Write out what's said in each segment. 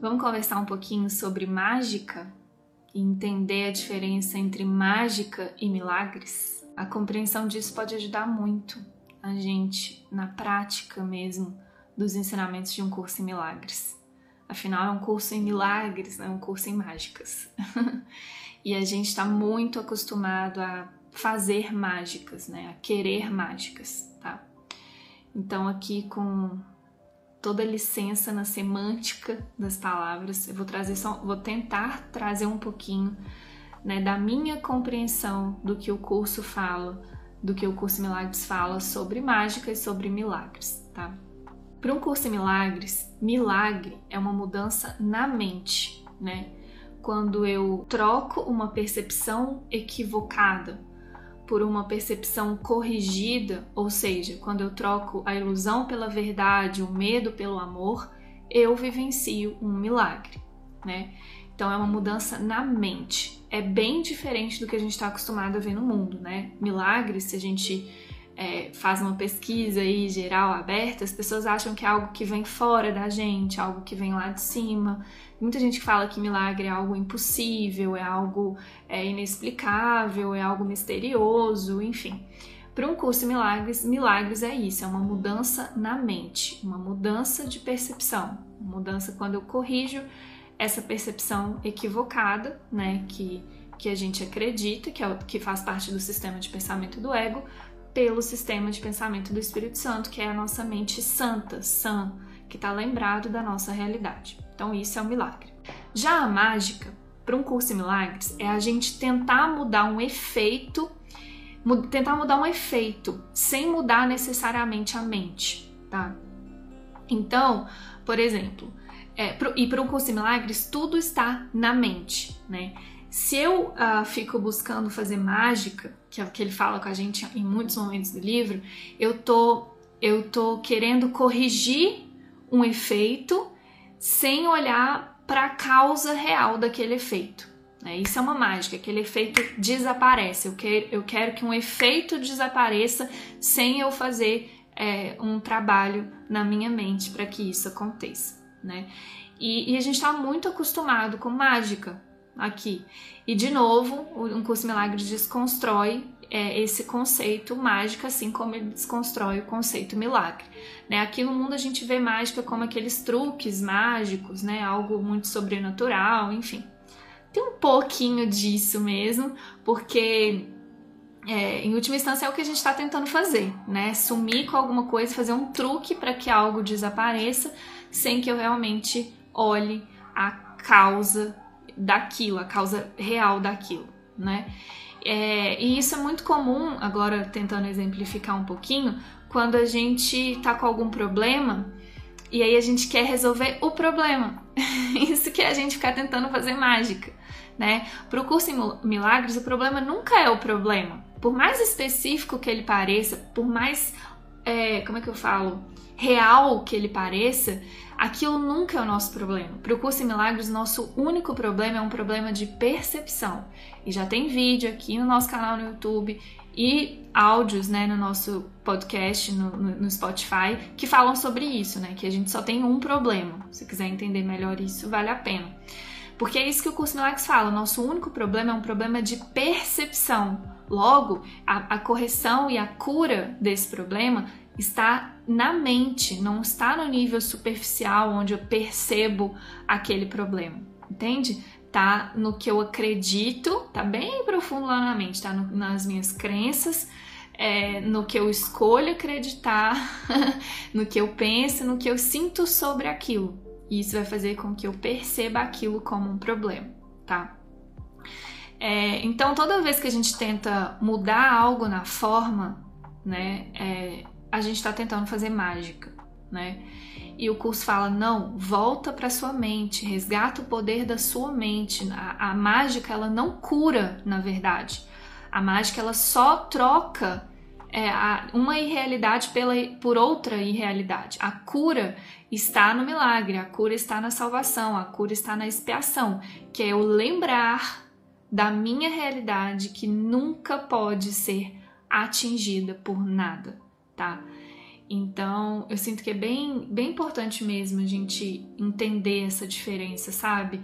Vamos conversar um pouquinho sobre mágica e entender a diferença entre mágica e milagres? A compreensão disso pode ajudar muito a gente na prática mesmo dos ensinamentos de um curso em milagres. Afinal, é um curso em milagres, não é um curso em mágicas. e a gente está muito acostumado a fazer mágicas, né? A querer mágicas, tá? Então, aqui com toda licença na semântica das palavras. Eu vou trazer só, vou tentar trazer um pouquinho né, da minha compreensão do que o curso fala, do que o curso Milagres fala sobre mágica e sobre milagres, tá? Para um curso em milagres, milagre é uma mudança na mente, né? Quando eu troco uma percepção equivocada por uma percepção corrigida, ou seja, quando eu troco a ilusão pela verdade, o medo pelo amor, eu vivencio um milagre, né? Então é uma mudança na mente. É bem diferente do que a gente está acostumado a ver no mundo, né? Milagres, se a gente é, faz uma pesquisa aí geral aberta, as pessoas acham que é algo que vem fora da gente, algo que vem lá de cima. Muita gente fala que milagre é algo impossível, é algo é, inexplicável, é algo misterioso, enfim. Para um curso de milagres, milagres é isso, é uma mudança na mente, uma mudança de percepção, uma mudança quando eu corrijo essa percepção equivocada, né, que, que a gente acredita, que, é, que faz parte do sistema de pensamento do ego, pelo sistema de pensamento do Espírito Santo, que é a nossa mente santa, sã, que está lembrado da nossa realidade. Então, isso é um milagre. Já a mágica, para um curso em milagres, é a gente tentar mudar um efeito, tentar mudar um efeito sem mudar necessariamente a mente, tá? Então, por exemplo, é, pro, e para um curso em milagres, tudo está na mente, né? Se eu uh, fico buscando fazer mágica, que é o que ele fala com a gente em muitos momentos do livro, eu tô, eu tô querendo corrigir um efeito sem olhar para a causa real daquele efeito. Né? Isso é uma mágica, aquele efeito desaparece. Eu quero, eu quero que um efeito desapareça sem eu fazer é, um trabalho na minha mente para que isso aconteça. Né? E, e a gente está muito acostumado com mágica, aqui. E de novo, um curso milagre desconstrói é, esse conceito mágico, assim como ele desconstrói o conceito milagre. Né? Aqui no mundo a gente vê mágica como aqueles truques mágicos, né? algo muito sobrenatural, enfim. Tem um pouquinho disso mesmo, porque é, em última instância é o que a gente está tentando fazer, né? Sumir com alguma coisa, fazer um truque para que algo desapareça, sem que eu realmente olhe a causa daquilo, a causa real daquilo, né? É, e isso é muito comum, agora tentando exemplificar um pouquinho, quando a gente tá com algum problema e aí a gente quer resolver o problema. isso que é a gente ficar tentando fazer mágica, né? Para o curso em milagres, o problema nunca é o problema. Por mais específico que ele pareça, por mais, é, como é que eu falo, real que ele pareça, aquilo nunca é o nosso problema. Para o curso em milagres, nosso único problema é um problema de percepção. E já tem vídeo aqui no nosso canal no YouTube e áudios né, no nosso podcast, no, no, Spotify, que falam sobre isso, né? Que a gente só tem um problema. Se quiser entender melhor isso, vale a pena. Porque é isso que o curso Milagres fala. Nosso único problema é um problema de percepção. Logo, a, a correção e a cura desse problema está na mente, não está no nível superficial onde eu percebo aquele problema, entende? Tá no que eu acredito, tá bem profundo lá na mente, tá no, nas minhas crenças, é, no que eu escolho acreditar, no que eu penso, no que eu sinto sobre aquilo. E isso vai fazer com que eu perceba aquilo como um problema, tá? É, então, toda vez que a gente tenta mudar algo na forma, né, é, a gente está tentando fazer mágica, né? E o curso fala: não, volta para sua mente, resgata o poder da sua mente. A, a, mágica ela não cura, na verdade. A mágica ela só troca é, a, uma irrealidade pela, por outra irrealidade. A cura está no milagre, a cura está na salvação, a cura está na expiação, que é eu lembrar da minha realidade que nunca pode ser atingida por nada tá? Então, eu sinto que é bem, bem importante mesmo a gente entender essa diferença, sabe?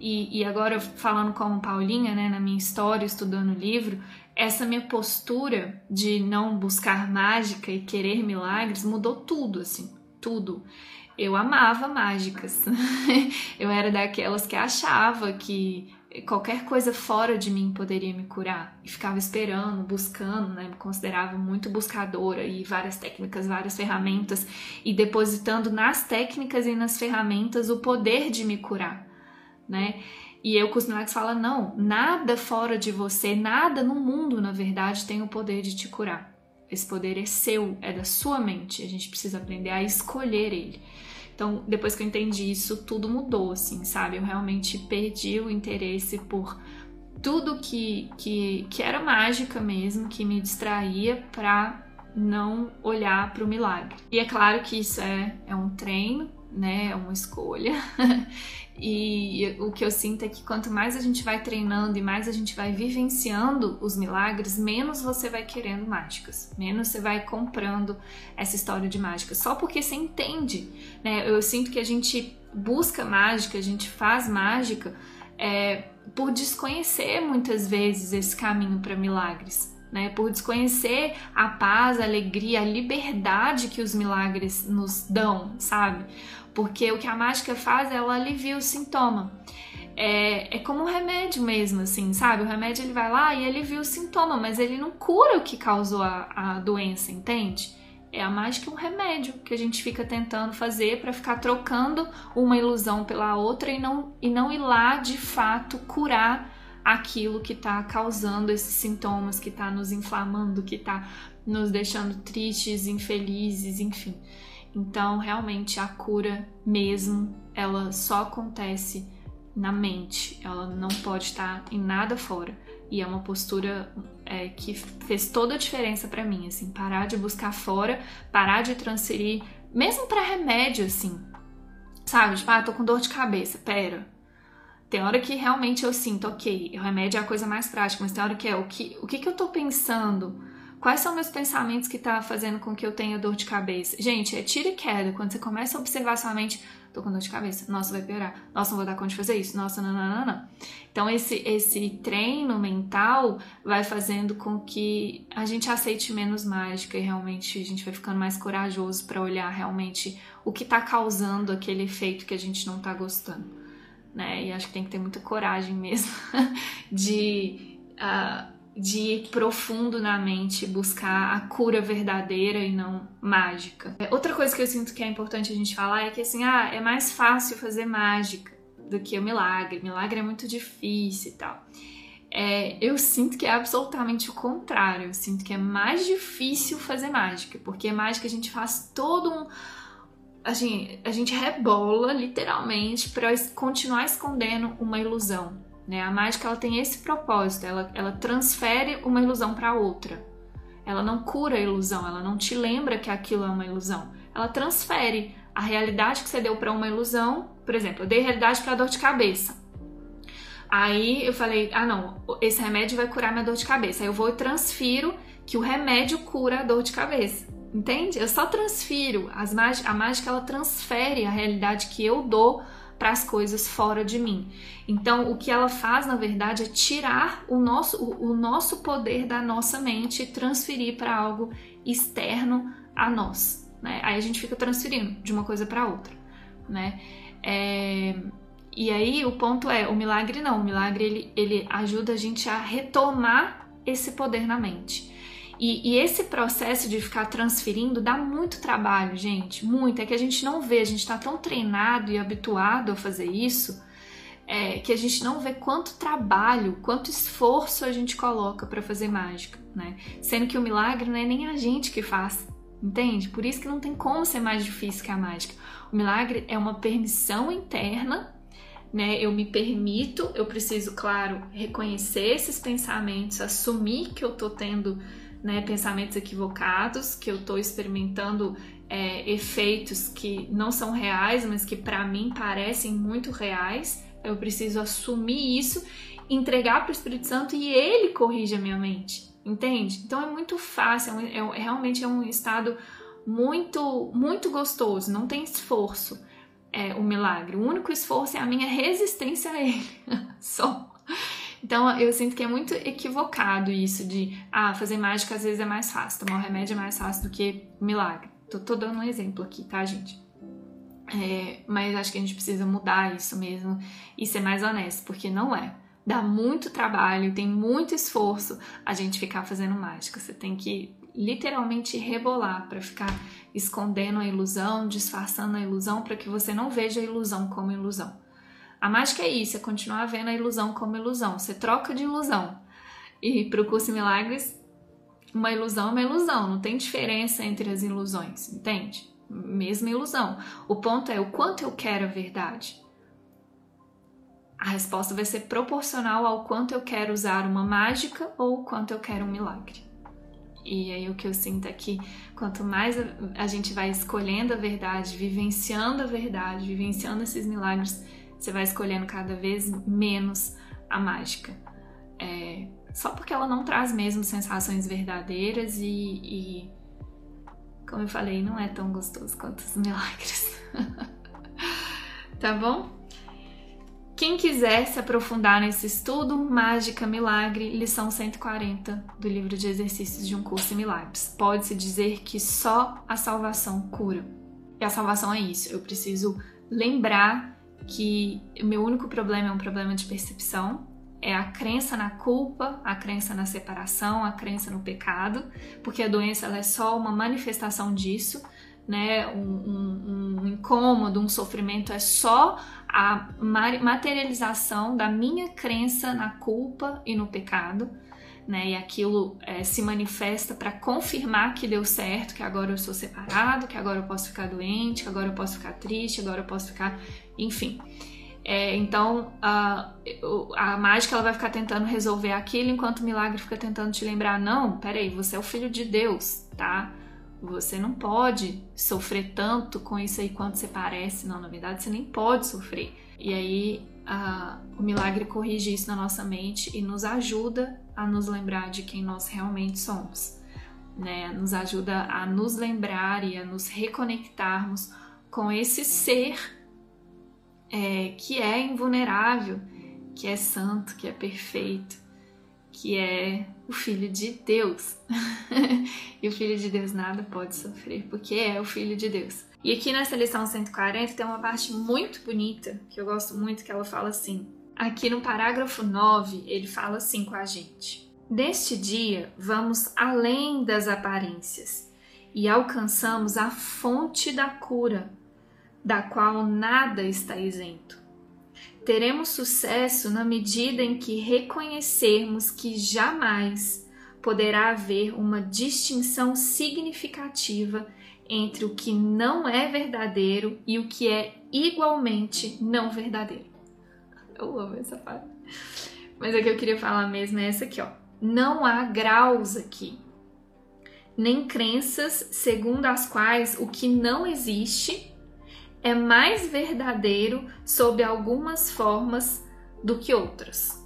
E, e agora, falando como Paulinha, né, na minha história, estudando o livro, essa minha postura de não buscar mágica e querer milagres mudou tudo, assim, tudo. Eu amava mágicas. eu era daquelas que achava que qualquer coisa fora de mim poderia me curar. E ficava esperando, buscando, né? Me considerava muito buscadora e várias técnicas, várias ferramentas e depositando nas técnicas e nas ferramentas o poder de me curar, né? E eu os milagres fala não, nada fora de você, nada no mundo, na verdade, tem o poder de te curar. Esse poder é seu, é da sua mente. A gente precisa aprender a escolher ele. Então, depois que eu entendi isso, tudo mudou, assim, sabe? Eu realmente perdi o interesse por tudo que, que, que era mágica mesmo, que me distraía para não olhar para o milagre. E é claro que isso é, é um treino, né? É uma escolha. e o que eu sinto é que quanto mais a gente vai treinando e mais a gente vai vivenciando os milagres, menos você vai querendo mágicas, menos você vai comprando essa história de mágica. Só porque você entende, né? Eu sinto que a gente busca mágica, a gente faz mágica é, por desconhecer muitas vezes esse caminho para milagres. Né, por desconhecer a paz, a alegria, a liberdade que os milagres nos dão, sabe? porque o que a mágica faz, ela alivia o sintoma. É, é como um remédio mesmo, assim, sabe? O remédio ele vai lá e alivia o sintoma, mas ele não cura o que causou a, a doença, entende? É a mágica um remédio que a gente fica tentando fazer para ficar trocando uma ilusão pela outra e não, e não ir lá de fato curar aquilo que está causando esses sintomas, que está nos inflamando, que está nos deixando tristes, infelizes, enfim. Então, realmente, a cura mesmo, ela só acontece na mente, ela não pode estar em nada fora. E é uma postura é, que fez toda a diferença para mim, assim, parar de buscar fora, parar de transferir, mesmo para remédio, assim, sabe? Tipo, ah, tô com dor de cabeça, pera. Tem hora que realmente eu sinto, ok, o remédio é a coisa mais prática, mas tem hora que é o que, o que, que eu tô pensando? Quais são meus pensamentos que tá fazendo com que eu tenha dor de cabeça? Gente, é tira e queda. Quando você começa a observar sua mente, tô com dor de cabeça, nossa, vai piorar, nossa, não vou dar conta de fazer isso, nossa, não. Então, esse, esse treino mental vai fazendo com que a gente aceite menos mágica e realmente a gente vai ficando mais corajoso para olhar realmente o que tá causando aquele efeito que a gente não tá gostando. Né? E acho que tem que ter muita coragem mesmo de. Uh, de ir profundo na mente, buscar a cura verdadeira e não mágica. É, outra coisa que eu sinto que é importante a gente falar é que assim, ah, é mais fácil fazer mágica do que o milagre. Milagre é muito difícil e tal. É, eu sinto que é absolutamente o contrário. Eu sinto que é mais difícil fazer mágica, porque mágica a gente faz todo um. Assim, a gente rebola literalmente para continuar escondendo uma ilusão. Né? A mágica ela tem esse propósito, ela, ela transfere uma ilusão para outra. Ela não cura a ilusão, ela não te lembra que aquilo é uma ilusão. Ela transfere a realidade que você deu para uma ilusão. Por exemplo, eu dei realidade para dor de cabeça. Aí eu falei: ah, não, esse remédio vai curar minha dor de cabeça. Aí eu vou e transfiro que o remédio cura a dor de cabeça. Entende? Eu só transfiro. As a mágica ela transfere a realidade que eu dou para as coisas fora de mim. Então, o que ela faz, na verdade, é tirar o nosso, o, o nosso poder da nossa mente e transferir para algo externo a nós. Né? Aí a gente fica transferindo de uma coisa para outra. Né? É... E aí o ponto é, o milagre não, o milagre ele, ele ajuda a gente a retomar esse poder na mente. E, e, esse processo de ficar transferindo dá muito trabalho, gente, muito. É que a gente não vê, a gente está tão treinado e habituado a fazer isso é, que a gente não vê quanto trabalho, quanto esforço a gente coloca para fazer mágica, né? Sendo que o milagre não é nem a gente que faz, entende? Por isso que não tem como ser mais difícil que a mágica. O milagre é uma permissão interna né? Eu me permito, eu preciso, claro, reconhecer esses pensamentos, assumir que eu tô tendo né, pensamentos equivocados, que eu estou experimentando é, efeitos que não são reais, mas que para mim parecem muito reais. Eu preciso assumir isso, entregar para o Espírito Santo e ele corrige a minha mente, entende? Então é muito fácil, é, um, é realmente é um estado muito, muito gostoso, não tem esforço é, o milagre. O único esforço é a minha resistência a ele. Só. Então eu sinto que é muito equivocado isso de ah, fazer mágica às vezes é mais fácil, tomar o remédio é mais fácil do que milagre. Tô, tô dando um exemplo aqui, tá, gente? É, mas acho que a gente precisa mudar isso mesmo e ser mais honesto, porque não é. Dá muito trabalho, tem muito esforço a gente ficar fazendo mágica. Você tem que literalmente rebolar para ficar escondendo a ilusão, disfarçando a ilusão para que você não veja a ilusão como ilusão. A mágica é isso, é continuar vendo a ilusão como ilusão. Você troca de ilusão. E para o curso Milagres, uma ilusão é uma ilusão, não tem diferença entre as ilusões, entende? Mesma ilusão. O ponto é o quanto eu quero a verdade. A resposta vai ser proporcional ao quanto eu quero usar uma mágica ou o quanto eu quero um milagre. E aí o que eu sinto é que quanto mais a gente vai escolhendo a verdade, vivenciando a verdade, vivenciando esses milagres, você vai escolhendo cada vez menos a mágica. É, só porque ela não traz mesmo sensações verdadeiras e, e, como eu falei, não é tão gostoso quanto os milagres. tá bom? Quem quiser se aprofundar nesse estudo, Mágica Milagre, lição 140 do livro de exercícios de um curso em milagres. Pode-se dizer que só a salvação cura. E a salvação é isso. Eu preciso lembrar que o meu único problema é um problema de percepção, é a crença na culpa, a crença na separação, a crença no pecado, porque a doença ela é só uma manifestação disso, né? Um, um, um incômodo, um sofrimento é só a materialização da minha crença na culpa e no pecado, né? E aquilo é, se manifesta para confirmar que deu certo, que agora eu sou separado, que agora eu posso ficar doente, que agora eu posso ficar triste, agora eu posso ficar, enfim. É, então a, a mágica ela vai ficar tentando resolver aquilo, enquanto o milagre fica tentando te lembrar: não, peraí, você é o filho de Deus, tá? Você não pode sofrer tanto com isso aí quanto você parece. Não, na verdade, você nem pode sofrer. E aí o milagre corrige isso na nossa mente e nos ajuda a nos lembrar de quem nós realmente somos. Né? Nos ajuda a nos lembrar e a nos reconectarmos com esse ser é, que é invulnerável, que é santo, que é perfeito, que é o Filho de Deus. e o Filho de Deus nada pode sofrer, porque é o Filho de Deus. E aqui nessa lição 140 tem uma parte muito bonita, que eu gosto muito, que ela fala assim. Aqui no parágrafo 9, ele fala assim com a gente: Neste dia, vamos além das aparências e alcançamos a fonte da cura, da qual nada está isento. Teremos sucesso na medida em que reconhecermos que jamais poderá haver uma distinção significativa entre o que não é verdadeiro e o que é igualmente não verdadeiro. Eu amo essa parte. Mas o que eu queria falar mesmo é essa aqui, ó. Não há graus aqui, nem crenças segundo as quais o que não existe é mais verdadeiro sob algumas formas do que outras.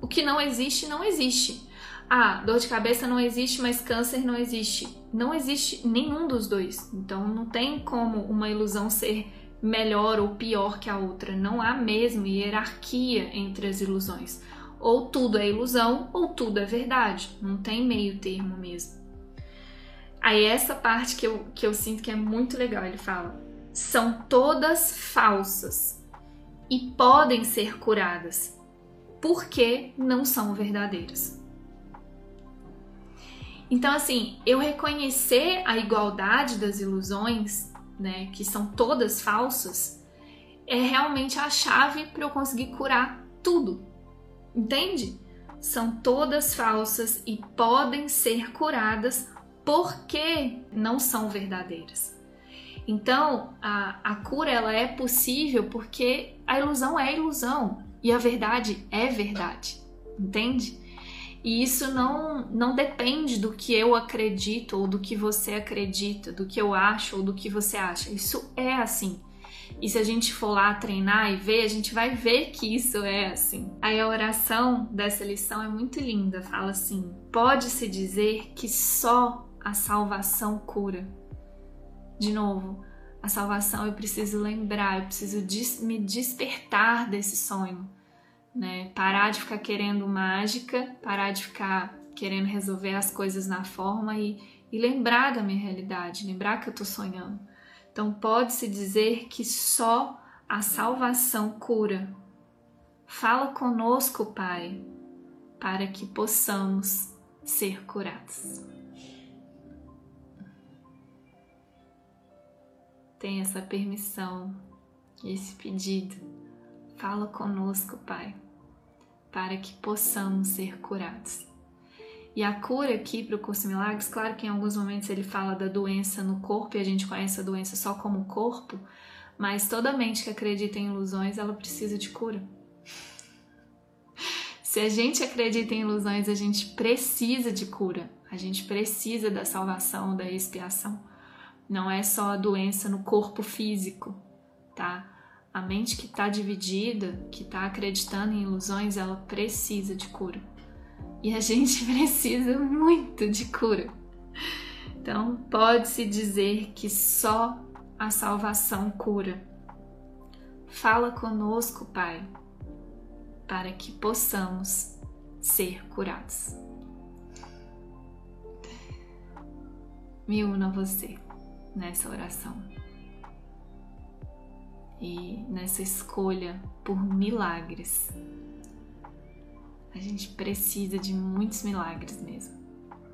O que não existe, não existe. Ah, dor de cabeça não existe, mas câncer não existe. Não existe nenhum dos dois. Então não tem como uma ilusão ser melhor ou pior que a outra. Não há mesmo hierarquia entre as ilusões. Ou tudo é ilusão ou tudo é verdade. Não tem meio termo mesmo. Aí essa parte que eu, que eu sinto que é muito legal, ele fala são todas falsas e podem ser curadas, porque não são verdadeiras. Então, assim, eu reconhecer a igualdade das ilusões, né, que são todas falsas, é realmente a chave para eu conseguir curar tudo. Entende? São todas falsas e podem ser curadas porque não são verdadeiras. Então, a, a cura ela é possível porque a ilusão é ilusão e a verdade é verdade, entende? E isso não, não depende do que eu acredito ou do que você acredita, do que eu acho ou do que você acha. Isso é assim. E se a gente for lá treinar e ver, a gente vai ver que isso é assim. Aí a oração dessa lição é muito linda. Fala assim: pode-se dizer que só a salvação cura De novo, a salvação eu preciso lembrar, eu preciso des me despertar desse sonho, né? Parar de ficar querendo mágica, parar de ficar querendo resolver as coisas na forma e, e lembrar da minha realidade, lembrar que eu tô sonhando. Então pode-se dizer que só a salvação cura. Fala conosco, Pai, para que possamos ser curados. Tem essa permissão, esse pedido. Fala conosco, Pai, para que possamos ser curados. E a cura aqui para o curso Milagres, claro que em alguns momentos ele fala da doença no corpo e a gente conhece a doença só como corpo, mas toda mente que acredita em ilusões, ela precisa de cura. Se a gente acredita em ilusões, a gente precisa de cura, a gente precisa da salvação, da expiação. Não é só a doença no corpo físico, tá? A mente que está dividida, que está acreditando em ilusões, ela precisa de cura. E a gente precisa muito de cura. Então, pode-se dizer que só a salvação cura. Fala conosco, Pai, para que possamos ser curados. Me una a você nessa oração e nessa escolha por milagres. A gente precisa de muitos milagres mesmo.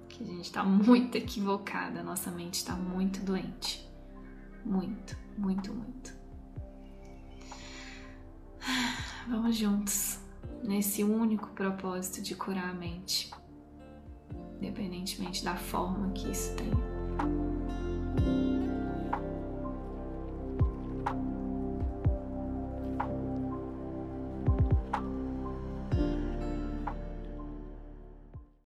Que a gente está muito equivocada, nossa mente está muito doente. Muito, muito, muito. Vamos juntos nesse único propósito de curar a mente, independentemente da forma que isso tem.